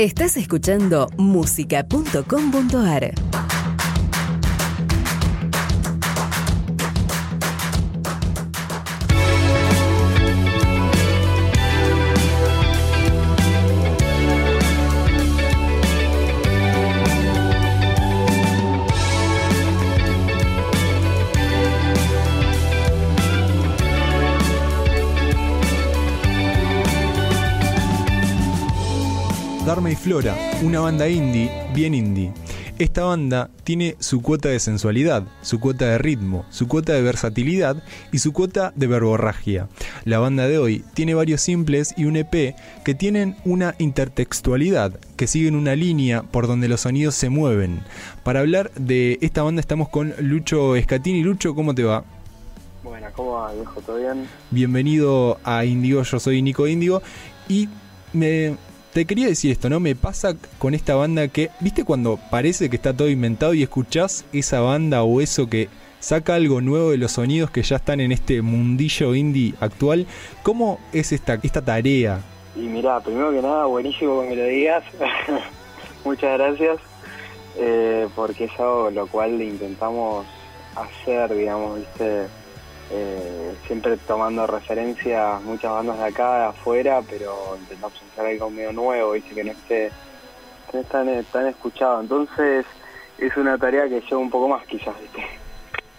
Estás escuchando música.com.ar. Dharma y Flora, una banda indie, bien indie. Esta banda tiene su cuota de sensualidad, su cuota de ritmo, su cuota de versatilidad y su cuota de verborragia. La banda de hoy tiene varios simples y un EP que tienen una intertextualidad, que siguen una línea por donde los sonidos se mueven. Para hablar de esta banda estamos con Lucho Escatini. Lucho, ¿cómo te va? Buenas, ¿cómo va, viejo? ¿Todo bien? Bienvenido a Indigo, yo soy Nico Indigo y me te quería decir esto, ¿no? Me pasa con esta banda que, ¿viste cuando parece que está todo inventado y escuchás esa banda o eso que saca algo nuevo de los sonidos que ya están en este mundillo indie actual? ¿Cómo es esta, esta tarea? Y mira, primero que nada, buenísimo que me lo digas. Muchas gracias. Eh, porque es algo lo cual intentamos hacer, digamos, ¿viste? Eh, siempre tomando referencias muchas bandas de acá, de afuera, pero intentamos hacer algo medio nuevo, dice que no esté, tan, escuchado. Entonces es una tarea que lleva un poco más quizás,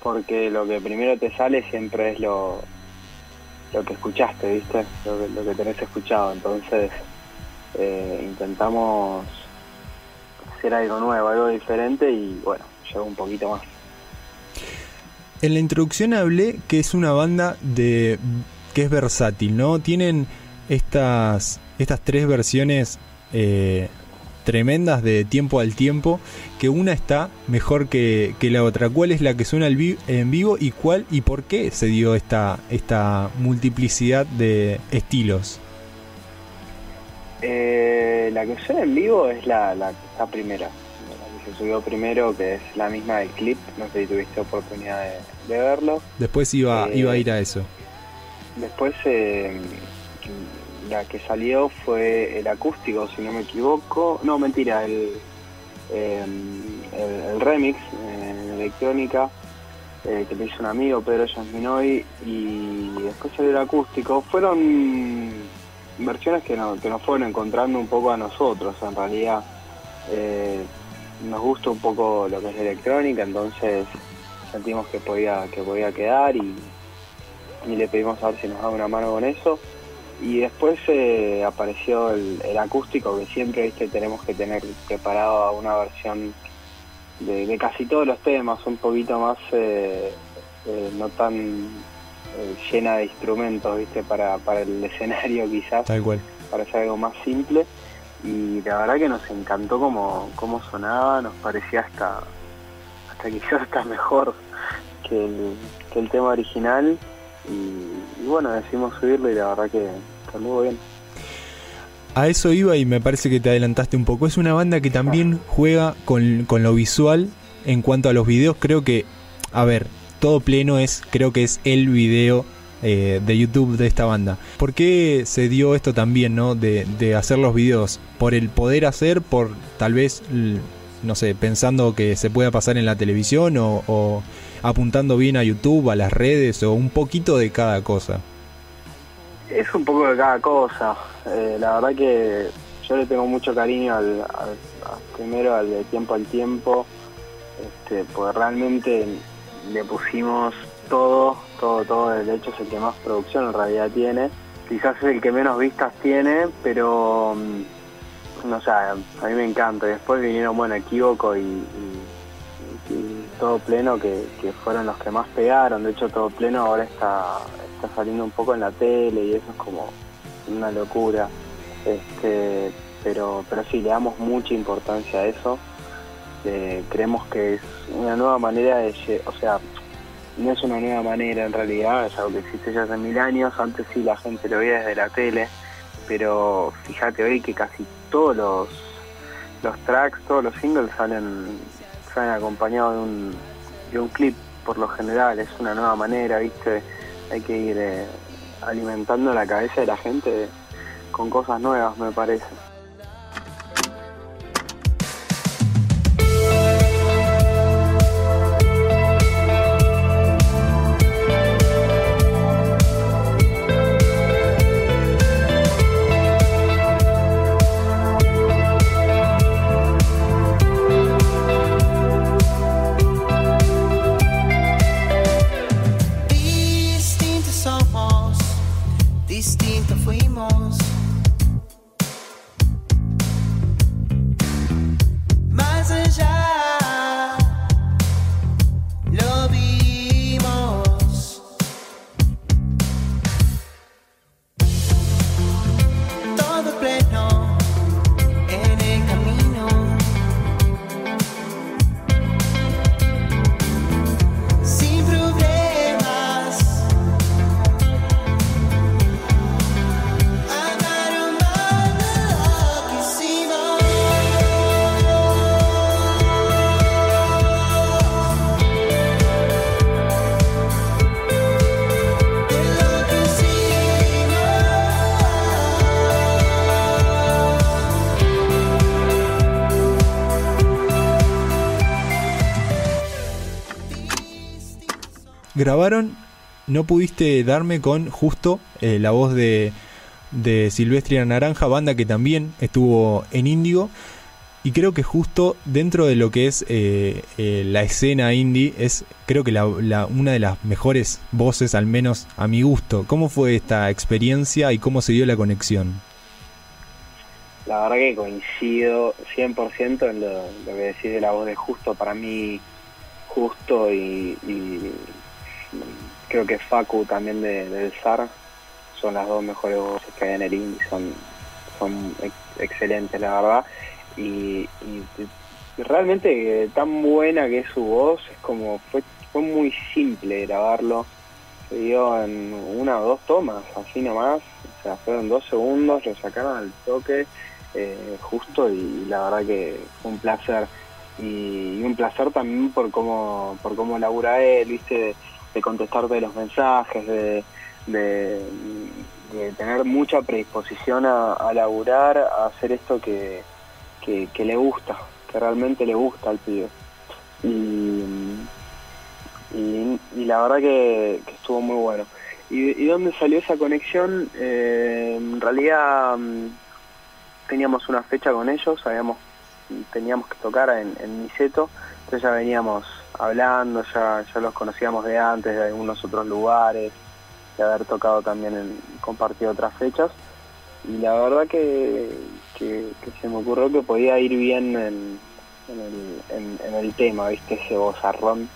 porque lo que primero te sale siempre es lo, lo que escuchaste, ¿viste? Lo que, lo que tenés escuchado. Entonces eh, intentamos hacer algo nuevo, algo diferente y bueno, lleva un poquito más. En la introducción hablé que es una banda de que es versátil, ¿no? Tienen estas, estas tres versiones eh, tremendas de tiempo al tiempo, que una está mejor que, la otra. ¿Cuál es la que suena en vivo y cuál y por qué se dio esta, esta multiplicidad de estilos? Eh, la que suena en vivo es la, la, la primera se subió primero, que es la misma del clip, no sé si tuviste oportunidad de, verlo. Después iba, eh, iba a ir a eso. Después eh, la que salió fue el acústico, si no me equivoco. No, mentira, el, em, el, remix en electrónica que me hizo un amigo, Pedro Yasminoy, y después salió el acústico. Fueron versiones que, no, que nos fueron encontrando un poco a nosotros, en realidad. Eh, nos gusta un poco lo que es electrónica, entonces sentimos que podía, que podía quedar y, le pedimos a ver si nos da una mano con eso. Y después eh, apareció el, acústico, que siempre viste tenemos que tener preparado a una versión de, casi todos los temas, un poquito más eh, eh, no tan llena de instrumentos, viste, para, para el escenario quizás, Tal cual. para hacer algo más simple y la verdad que nos encantó cómo, cómo sonaba, nos parecía hasta, hasta quizás hasta mejor que el, que el tema original y, bueno, decidimos subirlo y la verdad que muy bien. A eso iba y me parece que te adelantaste un poco. Es una banda que también juega con, con lo visual en cuanto a los videos. Creo que, a ver, todo pleno es, creo que es el video eh, de YouTube de esta banda. ¿Por qué se dio esto también, no? De, hacer los videos. ¿Por el poder hacer? ¿Por tal vez, no sé, pensando que se pueda pasar en la televisión o, apuntando bien a YouTube, a las redes o un poquito de cada cosa? Es un poco de cada cosa. Eh, la verdad que yo le tengo mucho cariño al, primero al de tiempo al tiempo, este, pues realmente le pusimos todo, todo, todo, de hecho es el que más producción en realidad tiene. Quizás es el que menos vistas tiene, pero mm, no sé, a mí me encanta. Después vinieron, bueno, Equívoco y, Todo Pleno, que, fueron los que más pegaron. De hecho, Todo Pleno ahora está, está saliendo un poco en la tele y eso es como una locura. Este, pero, pero sí, le damos mucha importancia a eso. Eh, creemos que es una nueva manera de, o sea, no es una nueva manera en realidad, es algo que existe ya hace mil años, antes sí la gente lo veía desde la tele, pero fíjate hoy que casi todos los, los tracks, todos los singles salen, salen acompañados de un, de un clip por lo general, es una nueva manera, viste, hay que ir eh, alimentando la cabeza de la gente con cosas nuevas me parece. Grabaron, no pudiste darme con justo eh, la voz de, de Silvestria Naranja, banda que también estuvo en Índigo. Y creo que justo dentro de lo que es eh, eh, la escena indie es creo que la, una de las mejores voces, al menos a mi gusto. ¿Cómo fue esta experiencia y cómo se dio la conexión? La verdad que coincido 100% en lo, que decís de la voz de Justo. Para mí, Justo y, creo que Facu también de, del SAR son las dos mejores voces que hay en el indie. Son, son excelentes, la verdad. Y, realmente tan buena que es su voz, es como fue, fue muy simple grabarlo, se dio en una o dos tomas, así nomás, o sea, fueron dos segundos, lo sacaron al toque eh, justo y la verdad que fue un placer. Y, un placer también por cómo por cómo labura él, viste, de, contestarte los mensajes, de, de, tener mucha predisposición a, a laburar, a hacer esto que que, le gusta, que realmente le gusta al pibe. Y, y, la verdad que, estuvo muy bueno. ¿Y, y dónde salió esa conexión? Eh, en realidad mm, teníamos una fecha con ellos, habíamos, teníamos que tocar en, en Niceto, entonces ya veníamos hablando, ya, ya los conocíamos de antes, de algunos otros lugares, de haber tocado también, en, compartido otras fechas. Y la verdad que, que, se me ocurrió que podía ir bien en, el, tema, ¿viste? Ese bozarrón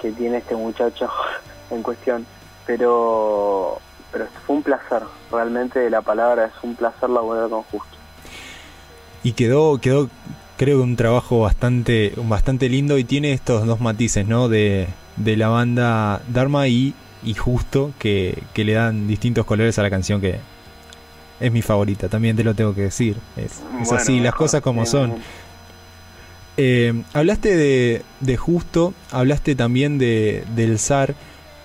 que tiene este muchacho en cuestión. Pero, pero fue un placer, realmente la palabra es un placer laborar con Justo. Y quedó, quedó creo que un trabajo bastante, bastante lindo y tiene estos dos matices, ¿no? De, de la banda Dharma y, y Justo, que, que le dan distintos colores a la canción que, es mi favorita, también te lo tengo que decir. Es, así, las cosas como son. Eh, hablaste de, de, Justo, hablaste también de, del zar.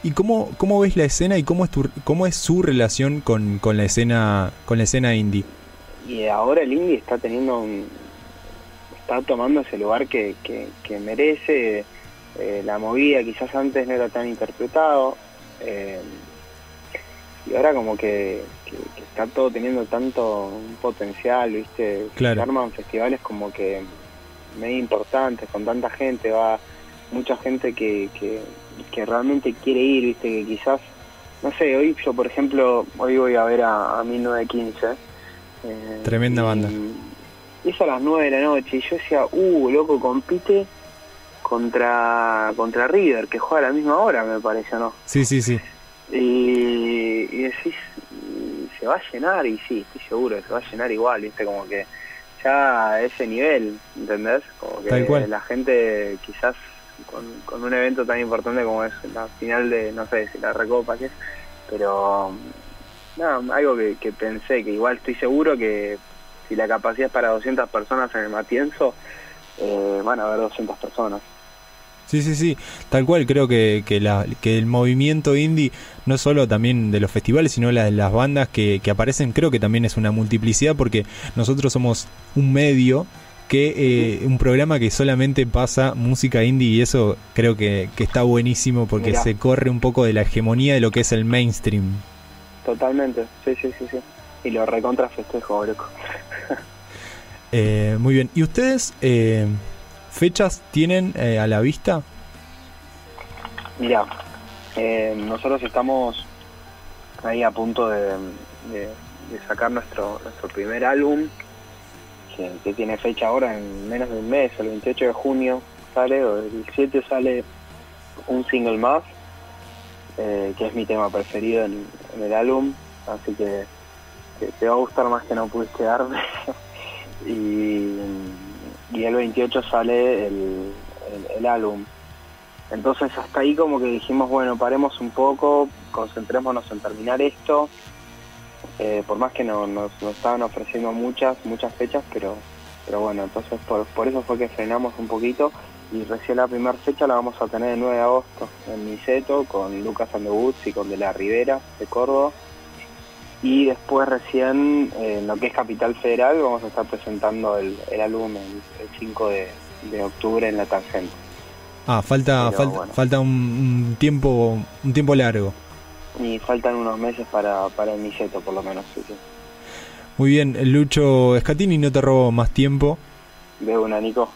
¿Y cómo, cómo ves la escena y cómo es, tu, cómo es su relación con, con, la escena con la escena indie? Y ahora el indie está teniendo está tomando ese lugar que, que, merece. Eh, la movida quizás antes no era tan interpretado. Eh, y ahora como que, está todo teniendo tanto potencial, ¿viste? Claro. Se arman festivales como que medio importantes, con tanta gente, va mucha gente que, que, realmente quiere ir, ¿viste? Que quizás, no sé, hoy yo por ejemplo, hoy voy a ver a, a 1915. Eh, Tremenda banda. Es a las 9 de la noche y yo decía, uh, loco, compite contra contra River, que juega a la misma hora, me parece, ¿no? Sí, sí, sí. Y, y decís, se va a llenar, y sí, estoy seguro, se va a llenar igual, viste, como que ya a ese nivel, ¿entendés? Como que la gente quizás con, un evento tan importante como es la final de, no sé, si la recopa, qué es, pero nada, algo que, pensé, que igual estoy seguro que si la capacidad es para 200 personas en el Matienzo, eh, van a haber 200 personas. Sí, sí, sí, tal cual, creo que, que, la, que el movimiento indie, no solo también de los festivales, sino la, las bandas que, que aparecen, creo que también es una multiplicidad porque nosotros somos un medio que eh, un programa que solamente pasa música indie y eso creo que, que está buenísimo porque se corre un poco de la hegemonía de lo que es el mainstream. Totalmente, sí, sí, sí, sí. Y lo recontra festejo, eh, muy bien. ¿Y ustedes eh, ¿Fechas tienen eh, a la vista? Mira, eh, nosotros estamos ahí a punto de, sacar nuestro nuestro primer álbum, que, tiene fecha ahora en menos de un mes, el 28 de junio sale, o el 17 sale un single más, que es mi tema preferido en, el álbum, así que, te va a gustar más que no pudiste darme. y el 28 sale el, el, álbum. Entonces hasta ahí como que dijimos, bueno, paremos un poco, concentrémonos en terminar esto, eh, por más que no, nos, estaban ofreciendo muchas, muchas fechas, pero, pero bueno, entonces por, por eso fue que frenamos un poquito y recién la primera fecha la vamos a tener el 9 de agosto en Miseto con Lucas Woods y con De la Rivera de Córdoba y después recién en lo que es Capital Federal vamos a estar presentando el, álbum el, 5 de, octubre en la Tangente. Ah, falta, Pero falta, bueno. falta un, un tiempo, un tiempo largo. Y faltan unos meses para, para el Niceto, por lo menos. Sí, sí. Muy bien, Lucho Scatini, no te robo más tiempo. De una, Nico.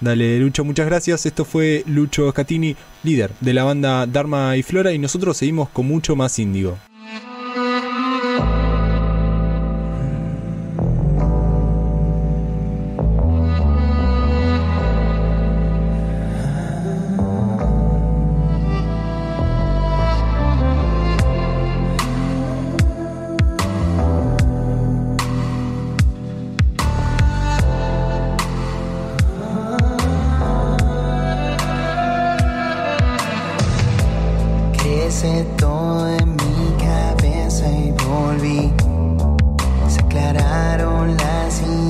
Dale, Lucho, muchas gracias. Esto fue Lucho Scatini, líder de la banda Dharma y Flora, y nosotros seguimos con mucho más índigo. Crece todo en mi cabeza y volví. Se aclararon las ideas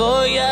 qué le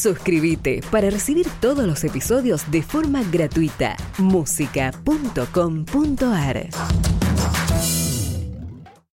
Suscríbete para recibir todos los episodios de forma gratuita. música.com.ar